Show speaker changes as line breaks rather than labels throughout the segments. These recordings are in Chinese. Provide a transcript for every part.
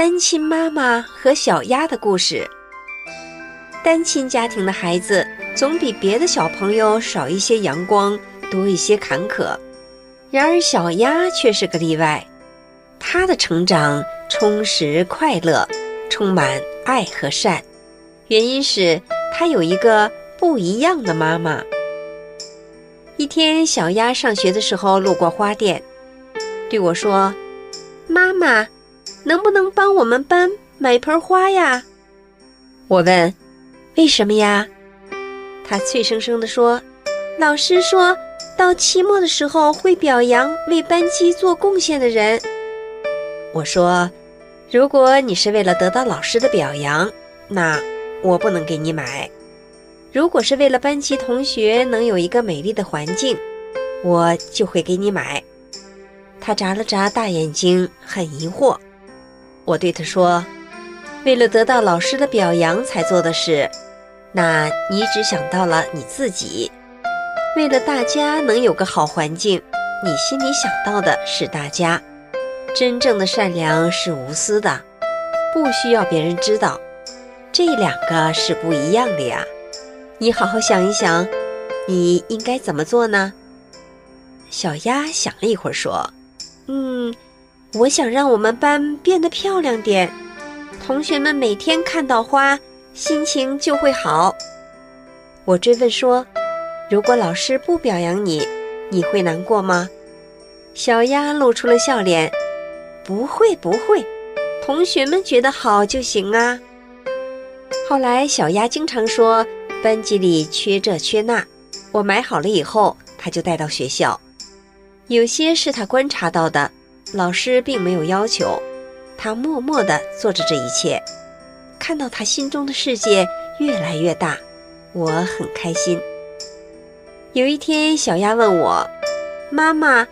单亲妈妈和小鸭的故事。单亲家庭的孩子总比别的小朋友少一些阳光，多一些坎坷。然而小鸭却是个例外，它的成长充实快乐，充满爱和善。原因是它有一个不一样的妈妈。一天，小鸭上学的时候路过花店，对我说：“妈妈。”能不能帮我们班买盆花呀？我问：“为什么呀？”他脆生生地说：“老师说到期末的时候会表扬为班级做贡献的人。”我说：“如果你是为了得到老师的表扬，那我不能给你买；如果是为了班级同学能有一个美丽的环境，我就会给你买。”他眨了眨大眼睛，很疑惑。我对他说：“为了得到老师的表扬才做的事，那你只想到了你自己；为了大家能有个好环境，你心里想到的是大家。真正的善良是无私的，不需要别人知道。这两个是不一样的呀。你好好想一想，你应该怎么做呢？”小鸭想了一会儿说：“嗯。”我想让我们班变得漂亮点，同学们每天看到花，心情就会好。我追问说：“如果老师不表扬你，你会难过吗？”小鸭露出了笑脸：“不会，不会，同学们觉得好就行啊。”后来，小鸭经常说班级里缺这缺那，我买好了以后，他就带到学校。有些是他观察到的。老师并没有要求，他默默地做着这一切。看到他心中的世界越来越大，我很开心。有一天，小鸭问我：“妈妈，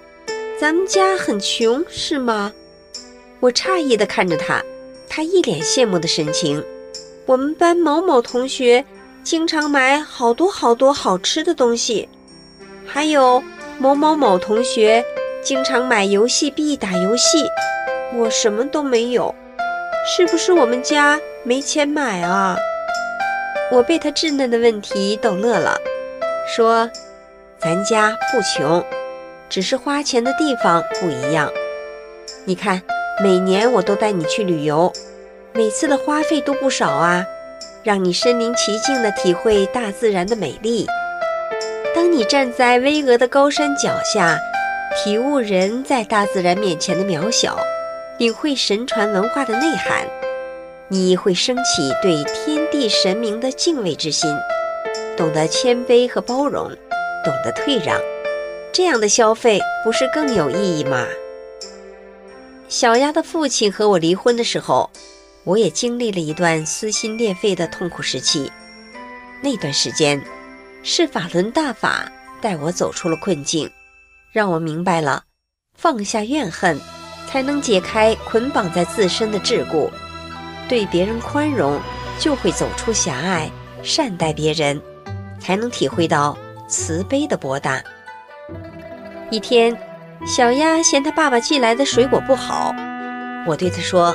咱们家很穷是吗？”我诧异地看着他，他一脸羡慕的神情。我们班某某同学经常买好多好多好吃的东西，还有某某某同学。经常买游戏币打游戏，我什么都没有，是不是我们家没钱买啊？我被他稚嫩的问题逗乐了，说：“咱家不穷，只是花钱的地方不一样。你看，每年我都带你去旅游，每次的花费都不少啊，让你身临其境地体会大自然的美丽。当你站在巍峨的高山脚下。”体悟人在大自然面前的渺小，领会神传文化的内涵，你会升起对天地神明的敬畏之心，懂得谦卑和包容，懂得退让，这样的消费不是更有意义吗？小鸭的父亲和我离婚的时候，我也经历了一段撕心裂肺的痛苦时期。那段时间，是法轮大法带我走出了困境。让我明白了，放下怨恨，才能解开捆绑在自身的桎梏；对别人宽容，就会走出狭隘；善待别人，才能体会到慈悲的博大。一天，小鸭嫌他爸爸寄来的水果不好，我对他说：“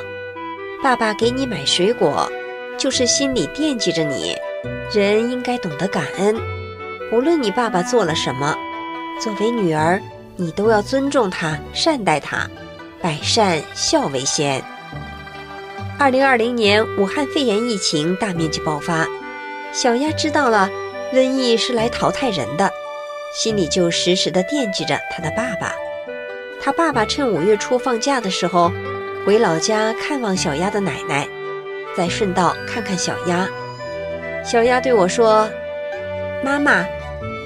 爸爸给你买水果，就是心里惦记着你。人应该懂得感恩，无论你爸爸做了什么。”作为女儿，你都要尊重他、善待他，百善孝为先。二零二零年武汉肺炎疫情大面积爆发，小丫知道了瘟疫是来淘汰人的，心里就时时的惦记着她的爸爸。她爸爸趁五月初放假的时候，回老家看望小丫的奶奶，再顺道看看小丫。小丫对我说：“妈妈。”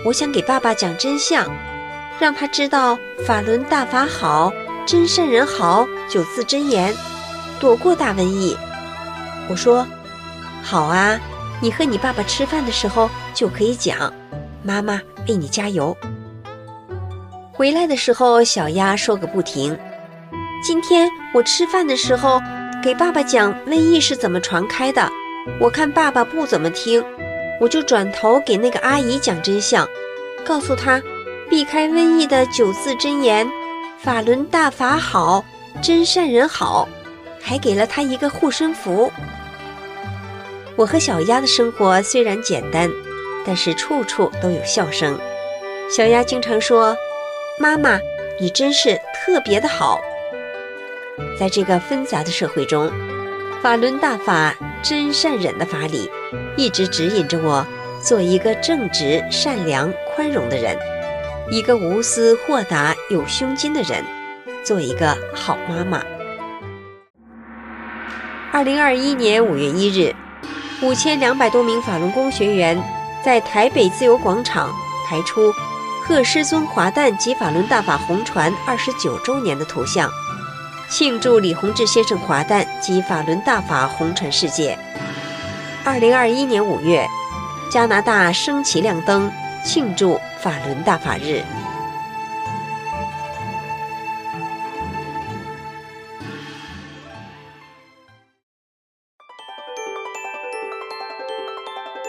我想给爸爸讲真相，让他知道法轮大法好，真善人好，九字真言，躲过大瘟疫。我说：“好啊，你和你爸爸吃饭的时候就可以讲，妈妈为你加油。”回来的时候，小鸭说个不停。今天我吃饭的时候给爸爸讲瘟疫是怎么传开的，我看爸爸不怎么听。我就转头给那个阿姨讲真相，告诉她，避开瘟疫的九字真言：法轮大法好，真善人好。还给了他一个护身符。我和小鸭的生活虽然简单，但是处处都有笑声。小鸭经常说：“妈妈，你真是特别的好。”在这个纷杂的社会中，法轮大法真善忍的法理，一直指引着我做一个正直、善良、宽容的人，一个无私、豁达、有胸襟的人，做一个好妈妈。二零二一年五月一日。五千两百多名法轮功学员在台北自由广场抬出“贺师尊华诞及法轮大法红传二十九周年”的图像，庆祝李洪志先生华诞及法轮大法红传世界。二零二一年五月，加拿大升旗亮灯庆祝法轮大法日。